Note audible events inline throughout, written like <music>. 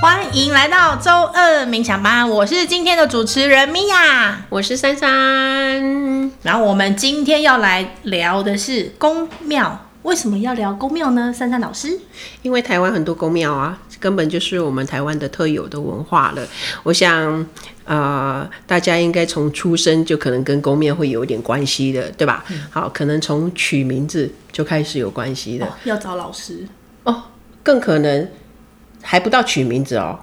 欢迎来到周二冥想班，我是今天的主持人米娅，我是珊珊。然后我们今天要来聊的是宫庙，为什么要聊宫庙呢？珊珊老师，因为台湾很多宫庙啊，根本就是我们台湾的特有的文化了。我想，呃，大家应该从出生就可能跟宫庙会有一点关系的，对吧？嗯、好，可能从取名字就开始有关系的、哦，要找老师哦，更可能。还不到取名字哦，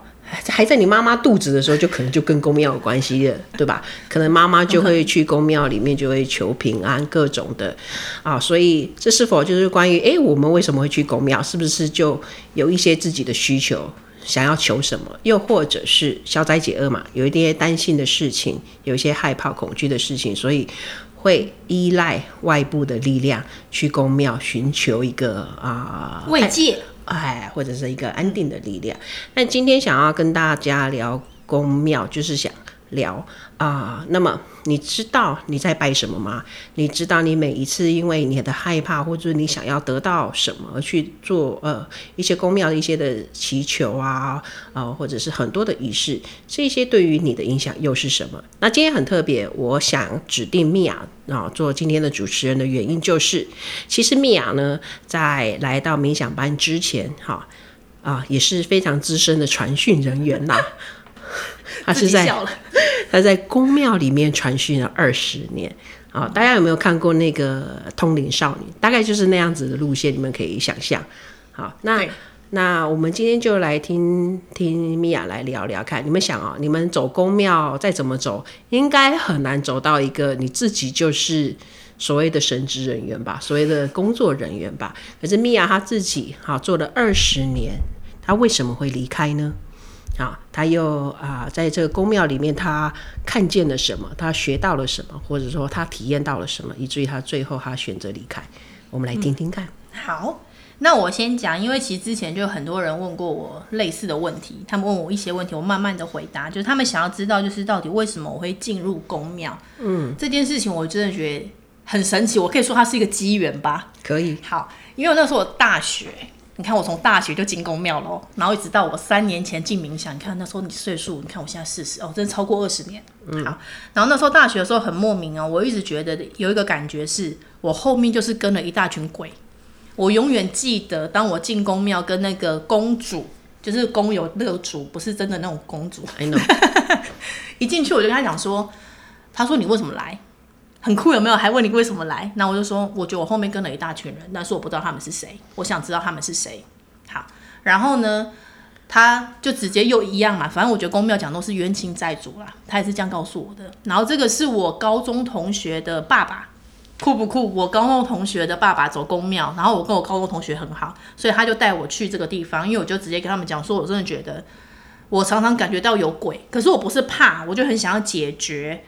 还在你妈妈肚子的时候，就可能就跟宫庙有关系了，对吧？可能妈妈就会去宫庙里面，就会求平安各种的啊。所以这是否就是关于哎，我们为什么会去宫庙？是不是就有一些自己的需求，想要求什么？又或者是消灾解厄嘛？有一些担心的事情，有一些害怕恐惧的事情，所以会依赖外部的力量去宫庙寻求一个啊慰藉。哎，或者是一个安定的力量。那今天想要跟大家聊宫庙，就是想聊啊、那么你知道你在拜什么吗？你知道你每一次因为你的害怕，或者你想要得到什么去做呃一些宫庙的一些的祈求啊，呃，或者是很多的仪式，这些对于你的影响又是什么？那今天很特别，我想指定米娅啊做今天的主持人的原因就是，其实米娅呢在来到冥想班之前，哈啊也是非常资深的传讯人员呐。他是在 <laughs> 他在宫庙里面传讯了二十年啊！大家有没有看过那个《通灵少女》？大概就是那样子的路线，你们可以想象。好，那那我们今天就来听听米娅来聊聊看。你们想啊，你们走宫庙再怎么走，应该很难走到一个你自己就是所谓的神职人员吧，所谓的工作人员吧。可是米娅她自己好做了二十年，她为什么会离开呢？啊，他又啊，在这个宫庙里面，他看见了什么？他学到了什么？或者说他体验到了什么？以至于他最后他选择离开。我们来听听看。嗯。好，那我先讲，因为其实之前就有很多人问过我类似的问题，他们问我一些问题，我慢慢的回答，就是他们想要知道，就是到底为什么我会进入宫庙？嗯，这件事情我真的觉得很神奇，我可以说它是一个机缘吧？可以。好，因为我那时候我大学。你看我从大学就进宫庙了，然后一直到我三年前进冥想。你看那时候你岁数，你看我现在四十哦，真的超过二十年。嗯，好。然后那时候大学的时候很莫名哦，我一直觉得有一个感觉是，我后面就是跟了一大群鬼。我永远记得，当我进宫庙跟那个公主，就是宫有那个主，不是真的那种公主。I know。<laughs> 一进去我就跟他讲说，他说你为什么来？很酷有没有？还问你为什么来？那我就说，我觉得我后面跟了一大群人，但是我不知道他们是谁。我想知道他们是谁。好，然后呢，他就直接又一样嘛。反正我觉得宫庙讲都是冤亲债主啦，他也是这样告诉我的。然后这个是我高中同学的爸爸，酷不酷？我高中同学的爸爸走宫庙，然后我跟我高中同学很好，所以他就带我去这个地方。因为我就直接跟他们讲说，我真的觉得我常常感觉到有鬼，可是我不是怕，我就很想要解决。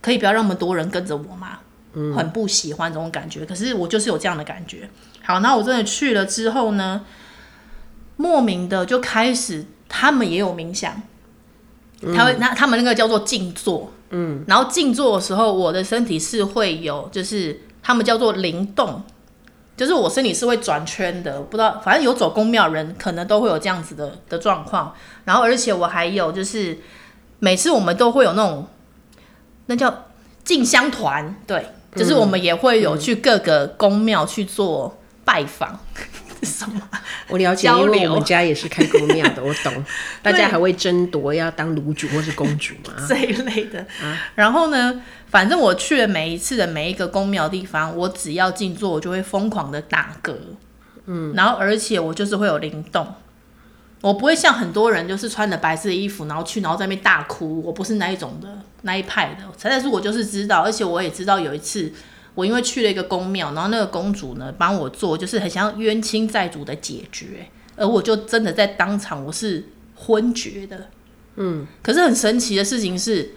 可以不要让那么多人跟着我吗？嗯，很不喜欢这种感觉。可是我就是有这样的感觉。好，那我真的去了之后呢，莫名的就开始，他们也有冥想。他会，那他们那个叫做静坐。嗯，然后静坐的时候，我的身体是会有，就是他们叫做灵动，就是我身体是会转圈的。不知道，反正有走宫庙人可能都会有这样子的的状况。然后，而且我还有就是，每次我们都会有那种。那叫进香团，对，就是我们也会有去各个宫庙去做拜访。嗯、<laughs> 什么？我了解，因为我们家也是开宫庙的，我懂。<laughs> 大家还会争夺要当炉主或是公主吗？<laughs> 这一类的。啊、然后呢，反正我去了每一次的每一个宫庙地方，我只要静坐，我就会疯狂的打嗝。嗯，然后而且我就是会有灵动。我不会像很多人，就是穿着白色的衣服，然后去，然后在那边大哭。我不是那一种的，那一派的。但是，我就是知道，而且我也知道有一次，我因为去了一个宫庙，然后那个公主呢帮我做，就是很像冤亲债主的解决，而我就真的在当场我是昏厥的。嗯，可是很神奇的事情是，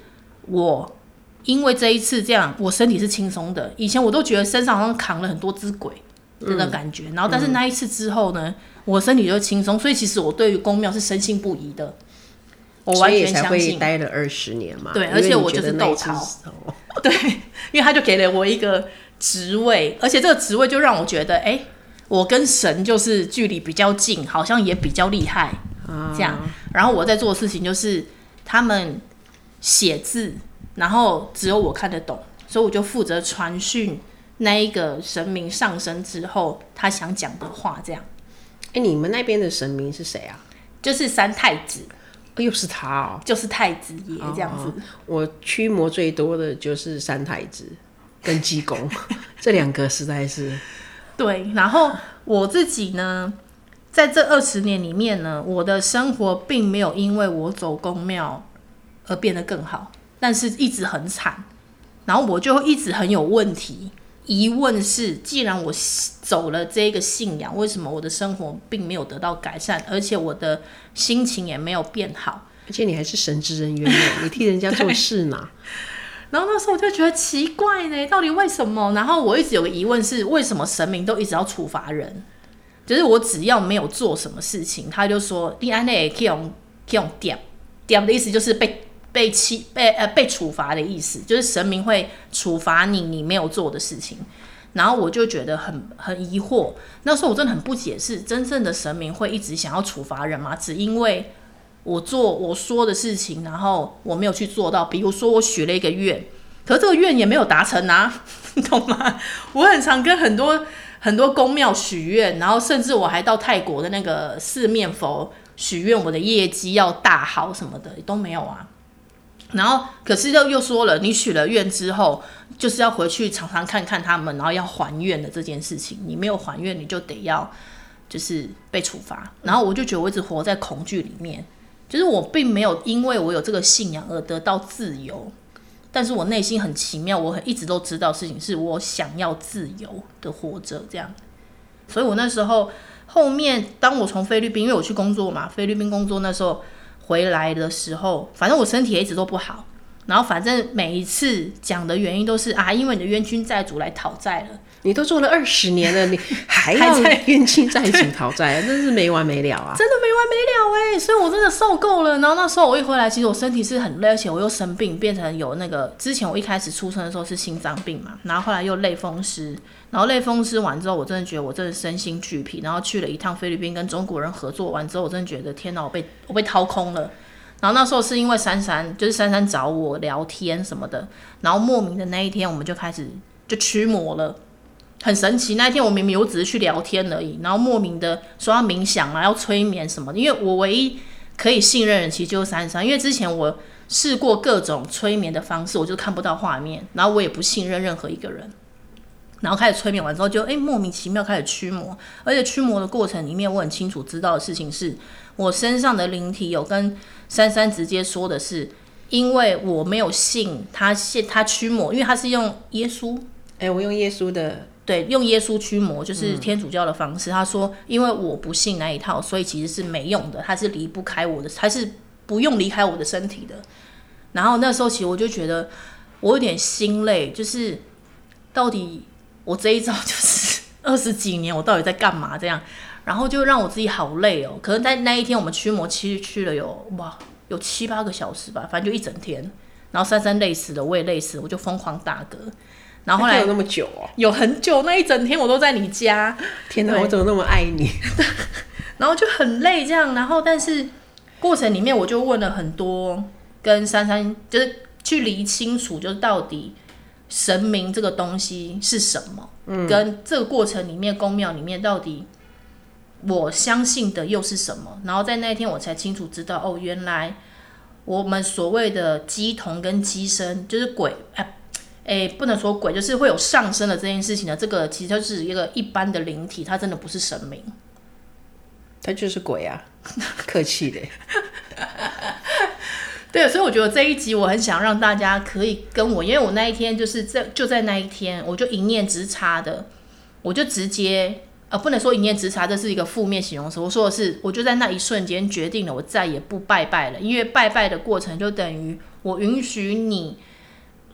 我因为这一次这样，我身体是轻松的。以前我都觉得身上好像扛了很多只鬼。这个感觉，然后但是那一次之后呢，嗯、我身体就轻松，所以其实我对于公庙是深信不疑的。我完全相信。待了二十年嘛，对，而且我就是豆桃。对，因为他就给了我一个职位，而且这个职位就让我觉得，哎，我跟神就是距离比较近，好像也比较厉害。这样。然后我在做的事情就是他们写字，然后只有我看得懂，所以我就负责传讯那一个神明上身之后他想讲的话，这样。哎，你们那边的神明是谁啊？就是三太子。又是他哦，就是太子爷这样子。哦、我驱魔最多的就是三太子跟济公，<laughs> 这两个实在是。对，然后我自己呢，在这二十年里面呢，我的生活并没有因为我走公庙而变得更好，但是一直很惨，然后我就一直很有问题。疑问是，既然我走了这个信仰，为什么我的生活并没有得到改善，而且我的心情也没有变好？而且你还是神职人员呢，你替人家做事呢。<laughs> 然后那时候我就觉得奇怪呢，到底为什么？然后我一直有个疑问是，为什么神明都一直要处罚人？就是我只要没有做什么事情，他就说你安内可以用可以用点点的意思就是被。被欺被呃被处罚的意思，就是神明会处罚你你没有做的事情，然后我就觉得很很疑惑。那时候我真的很不解释，真正的神明会一直想要处罚人吗？只因为我做我说的事情，然后我没有去做到。比如说我许了一个愿，可这个愿也没有达成啊，<laughs> 你懂吗？我很常跟很多很多宫庙许愿，然后甚至我还到泰国的那个四面佛许愿，我的业绩要大好什么的都没有啊。然后，可是又又说了，你许了愿之后，就是要回去常常看看他们，然后要还愿的这件事情。你没有还愿，你就得要就是被处罚。然后我就觉得我一直活在恐惧里面，就是我并没有因为我有这个信仰而得到自由，但是我内心很奇妙，我很一直都知道事情是我想要自由的活着这样。所以我那时候后面，当我从菲律宾，因为我去工作嘛，菲律宾工作那时候。回来的时候，反正我身体也一直都不好，然后反正每一次讲的原因都是啊，因为你的冤亲债主来讨债了。你都做了二十年了，你 <laughs> 还要冤亲债主讨债，真是没完没了啊！<laughs> 真的没完没了哎、欸，所以我真的受够了。然后那时候我一回来，其实我身体是很累，而且我又生病，变成有那个之前我一开始出生的时候是心脏病嘛，然后后来又类风湿，然后类风湿完之后，我真的觉得我真的身心俱疲。然后去了一趟菲律宾跟中国人合作完之后，我真的觉得天哪，我被我被掏空了。然后那时候是因为珊珊，就是珊珊找我聊天什么的，然后莫名的那一天我们就开始就驱魔了。很神奇，那一天我明明我只是去聊天而已，然后莫名的说要冥想啊，要催眠什么的。因为我唯一可以信任的其实就是珊珊，因为之前我试过各种催眠的方式，我就看不到画面，然后我也不信任任何一个人。然后开始催眠完之后就，就诶莫名其妙开始驱魔，而且驱魔的过程里面，我很清楚知道的事情是，我身上的灵体有跟珊珊直接说的是，因为我没有信他信他驱魔，因为他是用耶稣，诶我用耶稣的。对，用耶稣驱魔就是天主教的方式。嗯、他说，因为我不信那一套，所以其实是没用的，他是离不开我的，他是不用离开我的身体的。然后那时候其实我就觉得我有点心累，就是到底我这一招就是 <laughs> 二十几年我到底在干嘛这样，然后就让我自己好累哦。可能在那一天我们驱魔其实去了有哇有七八个小时吧，反正就一整天。然后珊珊累死了，我也累死了，我就疯狂打嗝。然后后来有那么久哦，有很久，那一整天我都在你家。天哪，我怎么那么爱你？<laughs> 然后就很累这样，然后但是过程里面我就问了很多，跟珊珊就是去理清楚，就是到底神明这个东西是什么，嗯，跟这个过程里面宫庙里面到底我相信的又是什么？然后在那一天我才清楚知道，哦，原来我们所谓的鸡童跟鸡身就是鬼，哎。哎，不能说鬼，就是会有上升的这件事情呢。这个其实就是一个一般的灵体，它真的不是神明，它就是鬼啊！<laughs> 客气的。对，所以我觉得这一集我很想让大家可以跟我，因为我那一天就是在就在那一天，我就一念之差的，我就直接呃，不能说一念之差，这是一个负面形容词。我说的是，我就在那一瞬间决定了，我再也不拜拜了，因为拜拜的过程就等于我允许你。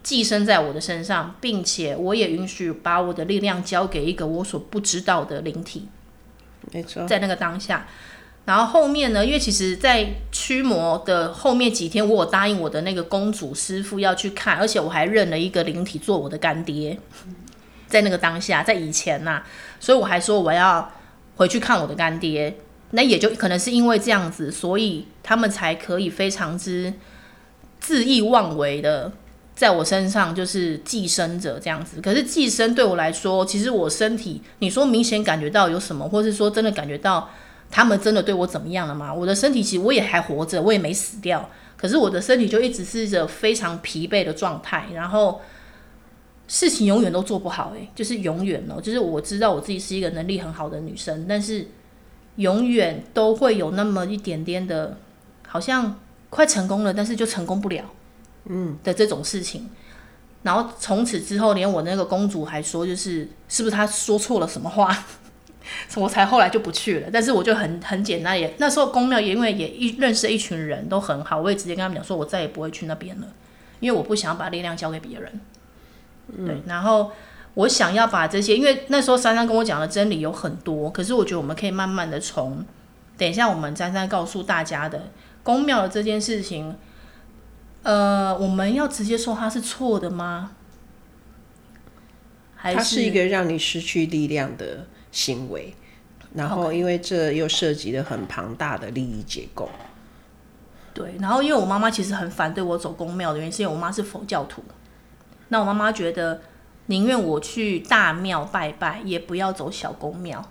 寄生在我的身上，并且我也允许把我的力量交给一个我所不知道的灵体。没错，在那个当下，然后后面呢？因为其实，在驱魔的后面几天，我有答应我的那个公主师傅要去看，而且我还认了一个灵体做我的干爹。在那个当下，在以前呐、所以我还说我要回去看我的干爹。那也就可能是因为这样子，所以他们才可以非常之恣意妄为的在我身上就是寄生者这样子。可是寄生对我来说，其实我身体，你说明显感觉到有什么，或是说真的感觉到他们真的对我怎么样了吗？我的身体其实我也还活着，我也没死掉，可是我的身体就一直是一个非常疲惫的状态，然后事情永远都做不好，诶，就是永远哦，就是我知道我自己是一个能力很好的女生，但是。永远都会有那么一点点的，好像快成功了，但是就成功不了，嗯的这种事情。然后从此之后，连我那个公主还说，就是是不是她说错了什么话，我才后来就不去了。但是我就很很简单，也那时候公庙也因为也一认识一群人都很好，我也直接跟他们讲说，我再也不会去那边了，因为我不想把力量交给别人。嗯、对，然后。我想要把这些，因为那时候珊珊跟我讲的真理有很多，可是我觉得我们可以慢慢的从，等一下我们珊珊告诉大家的公庙的这件事情，呃，我们要直接说它是错的吗？还是它是一个让你失去力量的行为，然后因为这又涉及了很庞大的利益结构。对，然后因为我妈妈其实很反对我走公庙的原因，是因为我妈是佛教徒，那我妈妈觉得。宁愿我去大庙拜拜，也不要走小公庙。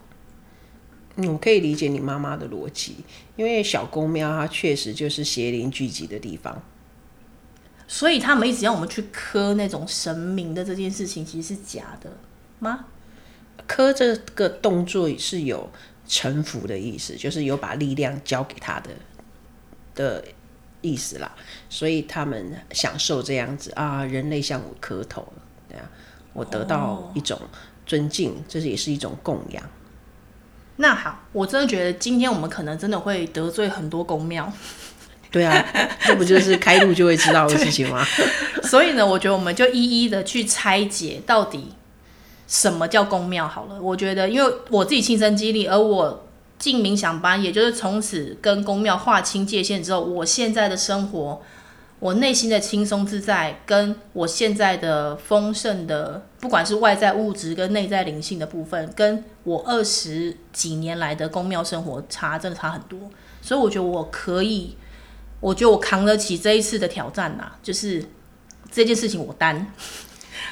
嗯，我可以理解你妈妈的逻辑，因为小公庙它确实就是邪灵聚集的地方，所以他们一直让我们去磕那种神明的这件事情，其实是假的吗？磕这个动作是有臣服的意思，就是有把力量交给他的的意思啦，所以他们享受这样子啊，人类向我磕头了，对啊。我得到一种尊敬，这是也是一种供养。那好，我真的觉得今天我们可能真的会得罪很多宫庙。对啊，这不就是开路就会知道的事情吗？<laughs> 所以呢，我觉得我们就一一的去拆解到底什么叫公庙好了。我觉得，因为我自己亲身经历，而我进冥想班，也就是从此跟公庙划清界限之后，我现在的生活。我内心的轻松自在，跟我现在的丰盛的，不管是外在物质跟内在灵性的部分，跟我二十几年来的公庙生活差，真的差很多。所以我觉得我可以，我觉得我扛得起这一次的挑战呐，就是这件事情我担。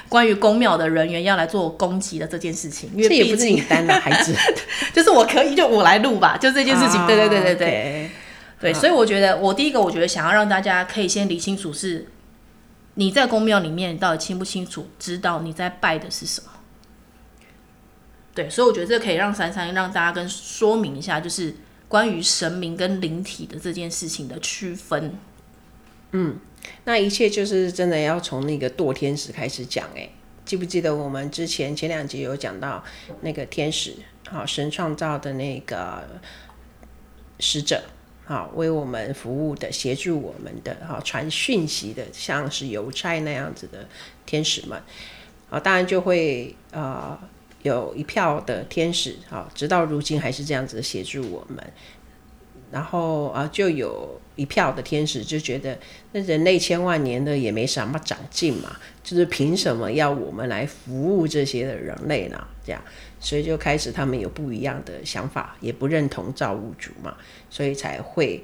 关于宫庙的人员要来做攻击的这件事情，因为这也不是你担的孩子，<laughs> 就是我可以，就我来录吧，就这件事情。对对对对对。Okay. 对，所以我觉得，我第一个，我觉得想要让大家可以先理清楚，是你在宫庙里面你到底清不清楚，知道你在拜的是什么？对，所以我觉得这可以让珊珊让大家跟说明一下，就是关于神明跟灵体的这件事情的区分。嗯，那一切就是真的要从那个堕天使开始讲。哎，记不记得我们之前前两集有讲到那个天使，好，神创造的那个使者。好，为我们服务的、协助我们的、哈传讯息的，像是邮差那样子的天使们，啊，当然就会啊、有一票的天使，啊，直到如今还是这样子协助我们。然后啊，就有一票的天使就觉得，那人类千万年的也没什么长进嘛，就是凭什么要我们来服务这些的人类呢？这样。所以就开始，他们有不一样的想法，也不认同造物主嘛，所以才会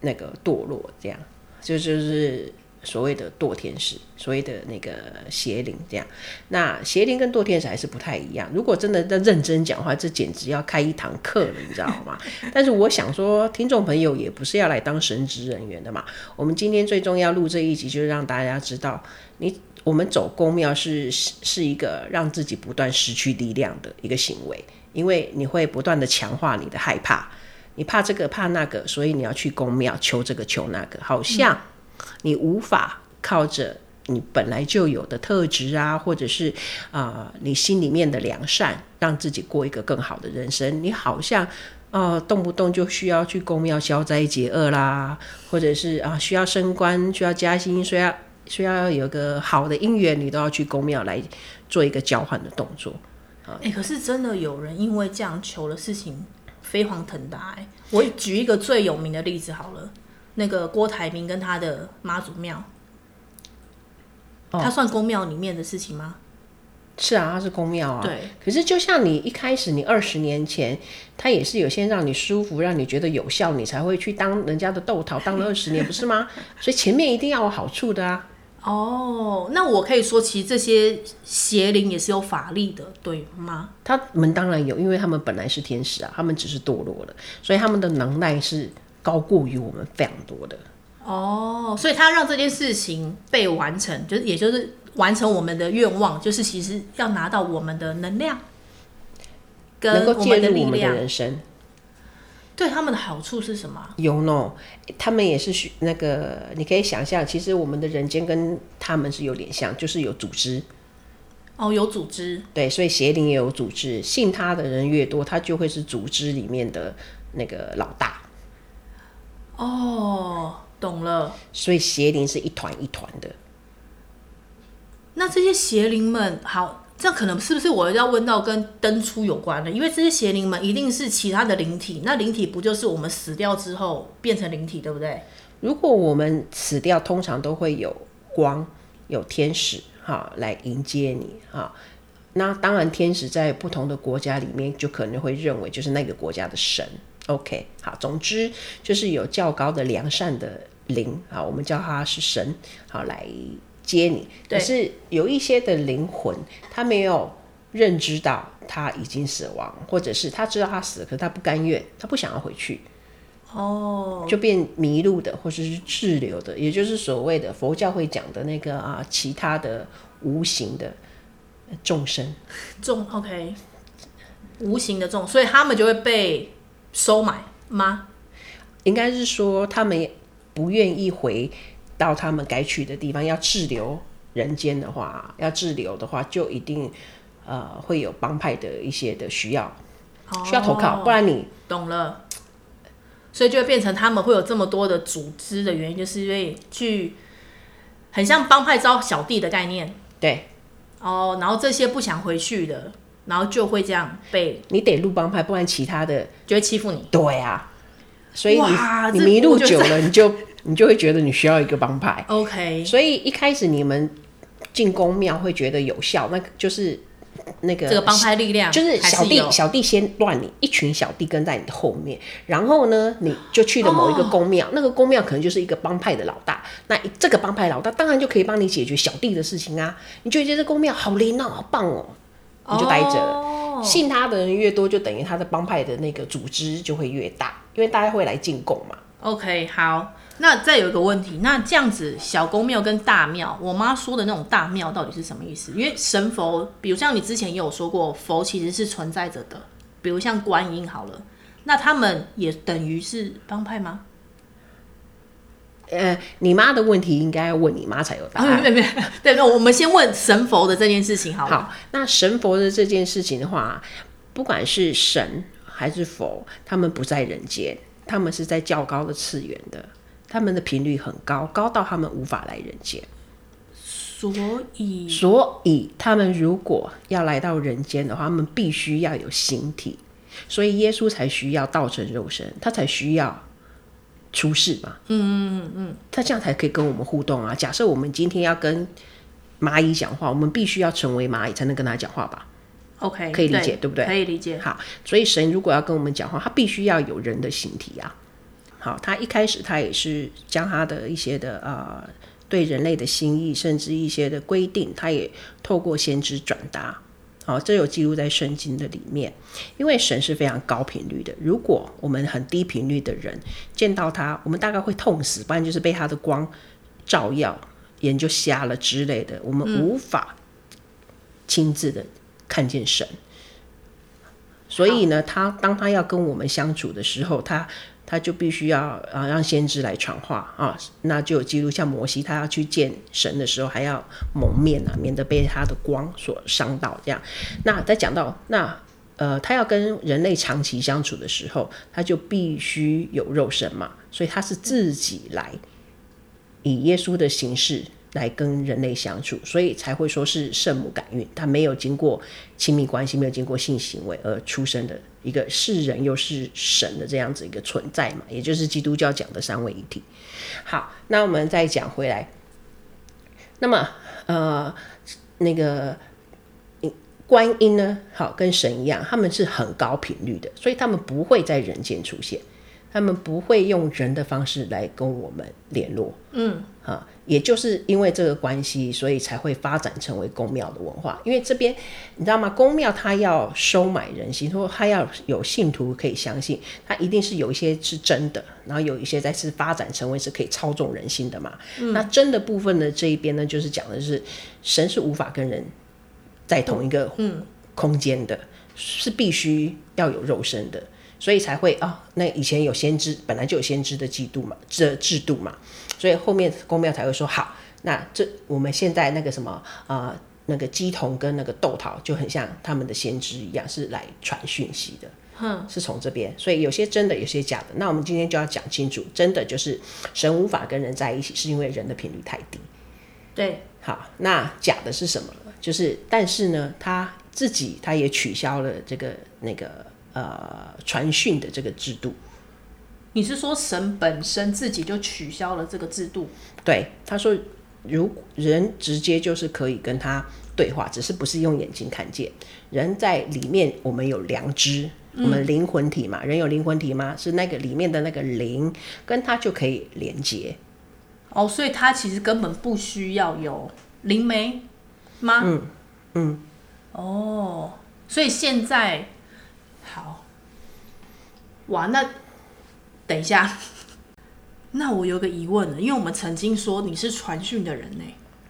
那个堕落，这样就就是所谓的堕天使，所谓的那个邪灵这样。那邪灵跟堕天使还是不太一样。如果真的在认真讲话，这简直要开一堂课了，你知道吗？<laughs> 但是我想说，听众朋友也不是要来当神职人员的嘛。我们今天最重要录这一集，就是让大家知道你。我们走宫庙是是一个让自己不断失去力量的一个行为，因为你会不断的强化你的害怕，你怕这个怕那个，所以你要去宫庙求这个求那个，好像你无法靠着你本来就有的特质啊，或者是啊、你心里面的良善，让自己过一个更好的人生。你好像啊、动不动就需要去宫庙消灾解厄啦，或者是啊需要升官、需要加薪、需要。需要有个好的姻缘，你都要去宫庙来做一个交换的动作。啊，哎，可是真的有人因为这样求的事情飞黄腾达。哎，我举一个最有名的例子好了，那个郭台铭跟他的妈祖庙，他算宫庙里面的事情吗？是啊，它是宫庙啊。对。可是就像你一开始，你二十年前，它也是有些让你舒服，让你觉得有效，你才会去当人家的豆桃，当了二十年，不是吗？所以前面一定要有好处的啊。哦，那我可以说，其实这些邪灵也是有法力的，对吗？他们当然有，因为他们本来是天使啊，他们只是堕落了，所以他们的能耐是高过于我们非常多的。哦，所以他让这件事情被完成，就是也就是完成我们的愿望，就是其实要拿到我们的能量，跟我们的力量，能够介入我们的人生。对他们的好处是什么？有呢，他们也是许那个，你可以想象，其实我们的人间跟他们是有点像，就是有组织。哦，有组织。对，所以邪灵也有组织，信他的人越多，他就会是组织里面的那个老大。哦，懂了。所以邪灵是一团一团的。那这些邪灵们，好。这样可能是不是我要问到跟登出有关的？因为这些邪灵们一定是其他的灵体，那灵体不就是我们死掉之后变成灵体，对不对？如果我们死掉，通常都会有光，有天使哈来迎接你哈。那当然，天使在不同的国家里面就可能会认为就是那个国家的神。OK，好，总之就是有较高的良善的灵啊，我们叫他是神好来。接你，可是有一些的灵魂，他没有认知到他已经死亡，或者是他知道他死了，可是他不甘愿，他不想要回去，哦，就变迷路的，或者是滞留的，也就是所谓的佛教会讲的那个啊，其他的无形的众生，众 OK，无形的众，所以他们就会被收买吗？应该是说他们不愿意回。到他们该去的地方，要滞留人间的话，要滞留的话，就一定呃会有帮派的一些的需要，需要投靠，不然你懂了。所以就会变成他们会有这么多的组织的原因，就是因为去很像帮派招小弟的概念。对，哦，然后这些不想回去的，然后就会这样被你得入帮派，不然其他的就会欺负你。对啊，所以你你迷路久了，<laughs> 你就。你就会觉得你需要一个帮派，OK。所以一开始你们进宫庙会觉得有效，那就是那个这个帮派力量，就是小弟小弟先乱你，一群小弟跟在你的后面，然后呢，你就去了某一个宫庙，哦，<gasps> 那个宫庙可能就是一个帮派的老大，那这个帮派老大当然就可以帮你解决小弟的事情啊。你就觉得这宫庙好灵哦，好棒哦，你就待着了。哦，信他的人越多，就等于他的帮派的那个组织就会越大，因为大家会来进贡嘛。OK，好。那再有一个问题，那这样子小公庙跟大庙，我妈说的那种大庙到底是什么意思？因为神佛，比如像你之前也有说过，佛其实是存在着的，比如像观音好了，那他们也等于是帮派吗？呃，你妈的问题应该要问你妈才有答案。对对对，那我们先问神佛的这件事情好了。好，那神佛的这件事情的话，不管是神还是佛，他们不在人间，他们是在较高的次元的。他们的频率很高，高到他们无法来人间，所以，所以他们如果要来到人间的话，他们必须要有形体，所以耶稣才需要道成肉身，他才需要出世嘛。嗯嗯嗯嗯，他这样才可以跟我们互动啊。假设我们今天要跟蚂蚁讲话，我们必须要成为蚂蚁才能跟他讲话吧？OK，可以理解对，对不对？可以理解。好，所以神如果要跟我们讲话，他必须要有人的形体啊。好，他一开始他也是将他的一些的呃对人类的心意，甚至一些的规定，他也透过先知转达。好，这有记录在圣经的里面。因为神是非常高频率的，如果我们很低频率的人见到他，我们大概会痛死，不然就是被他的光照耀，眼就瞎了之类的，我们无法亲自的看见神。嗯、所以呢，他当他要跟我们相处的时候，他。他就必须要啊让先知来传话啊，那就有记录，像摩西他要去见神的时候，还要蒙面啊，免得被他的光所伤到。这样，那再讲到那呃，他要跟人类长期相处的时候，他就必须有肉身嘛，所以他是自己来以耶稣的形式。来跟人类相处，所以才会说是圣母感孕，他没有经过亲密关系，没有经过性行为而出生的一个是人又是神的这样子一个存在嘛，也就是基督教讲的三位一体。好，那我们再讲回来，那么呃，那个观音呢，好跟神一样，他们是很高频率的，所以他们不会在人间出现，他们不会用人的方式来跟我们联络。嗯，啊，也就是因为这个关系，所以才会发展成为公庙的文化。因为这边你知道吗？公庙它要收买人心，说它要有信徒可以相信，它一定是有一些是真的，然后有一些再是发展成为是可以操纵人心的嘛。嗯，那真的部分的，这一边呢，就是讲的是神是无法跟人。在同一个空间的，是必须要有肉身的，所以才会啊、哦。那以前有先知，本来就有先知的制度嘛，这制度嘛，所以后面公庙才会说好。那这我们现在那个什么啊、呃，那个鸡童跟那个豆桃就很像他们的先知一样，是来传讯息的。嗯，是从这边，所以有些真的，有些假的。那我们今天就要讲清楚，真的就是神无法跟人在一起，是因为人的频率太低。对，好，那假的是什么？就是，但是呢，他自己他也取消了这个那个呃传讯的这个制度。你是说神本身自己就取消了这个制度？对，他说，如人直接就是可以跟他对话，只是不是用眼睛看见。人在里面，我们有良知，我们灵魂体嘛，嗯、人有灵魂体吗？是那个里面的那个灵，跟他就可以连接。哦，所以他其实根本不需要有灵媒。吗？嗯嗯，哦，所以现在好，哇，那等一下，那我有个疑问了，因为我们曾经说你是传讯的人呢，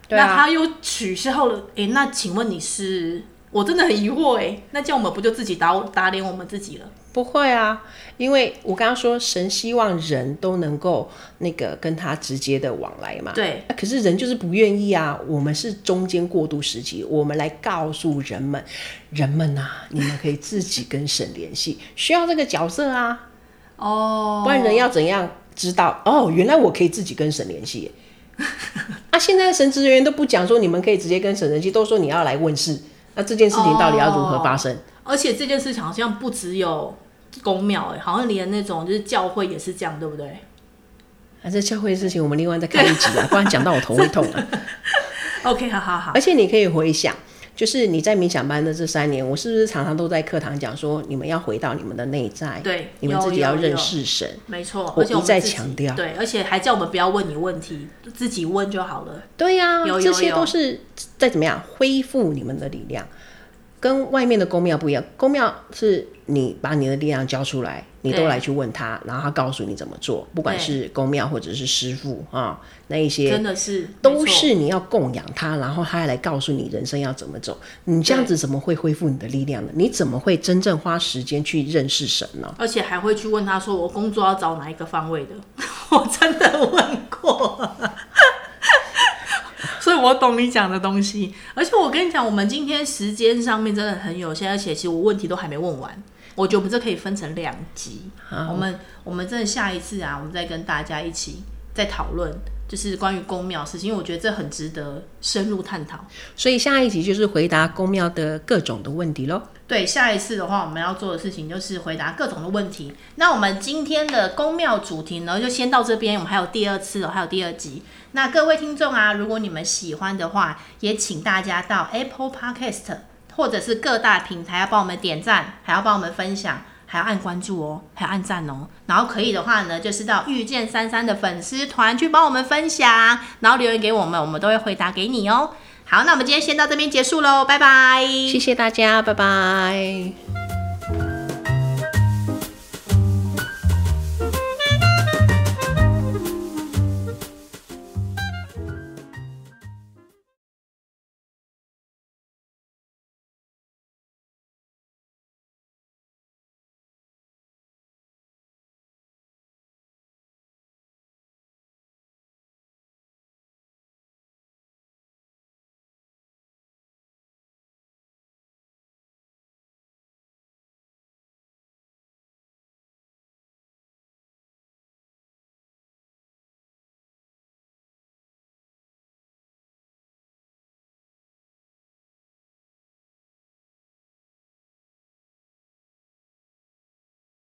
那他又取消了，哎，那请问你是？我真的很疑惑哎，那这样我们不就自己打打脸我们自己了？不会啊，因为我刚刚说神希望人都能够那个跟他直接的往来嘛。对，可是人就是不愿意啊。我们是中间过渡时期，我们来告诉人们，人们呐、啊，你们可以自己跟神联系，<laughs> 需要这个角色啊。哦，不然人要怎样知道？哦，原来我可以自己跟神联系。<laughs> 啊，现在神职人员都不讲说你们可以直接跟神联系，都说你要来问事。那这件事情到底要如何发生？哦、而且这件事情好像不只有公庙，哎，好像连那种就是教会也是这样，对不对？啊，这教会的事情，我们另外再开一集啊，<laughs> 不然讲到我头会痛了。OK，好好好。而且你可以回想。就是你在冥想班的这三年，我是不是常常都在课堂讲说，你们要回到你们的内在，对，你们自己要认识神，没错，我一再强调，对，而且还叫我们不要问你问题，自己问就好了。对呀、啊，这些都是在怎么样恢复你们的力量。跟外面的公庙不一样，公庙是你把你的力量交出来，你都来去问他，然后他告诉你怎么做，不管是公庙或者是师傅啊，那一些真的是都是你要供养他，然后他还来告诉你人生要怎么走。你这样子怎么会恢复你的力量呢？你怎么会真正花时间去认识神呢？而且还会去问他说：“我工作要找哪一个方位的？” <laughs> 我真的问过。所以我懂你讲的东西，而且我跟你讲，我们今天时间上面真的很有限，而且其实我问题都还没问完。我觉得我们这可以分成两集，我们我们真的下一次啊，我们再跟大家一起再讨论，就是关于宫庙的事情，因为我觉得这很值得深入探讨。所以下一集就是回答宫庙的各种的问题喽。对，下一次的话，我们要做的事情就是回答各种的问题。那我们今天的宫庙主题呢，就先到这边。我们还有第二次哦，还有第二集。那各位听众啊，如果你们喜欢的话，也请大家到 Apple Podcast 或者是各大平台要帮我们点赞，还要帮我们分享，还要按关注哦，还要按赞哦。然后可以的话呢，就是到遇见三三的粉丝团去帮我们分享，然后留言给我们，我们都会回答给你哦。好，那我们今天先到这边结束喽，拜拜。谢谢大家，拜拜。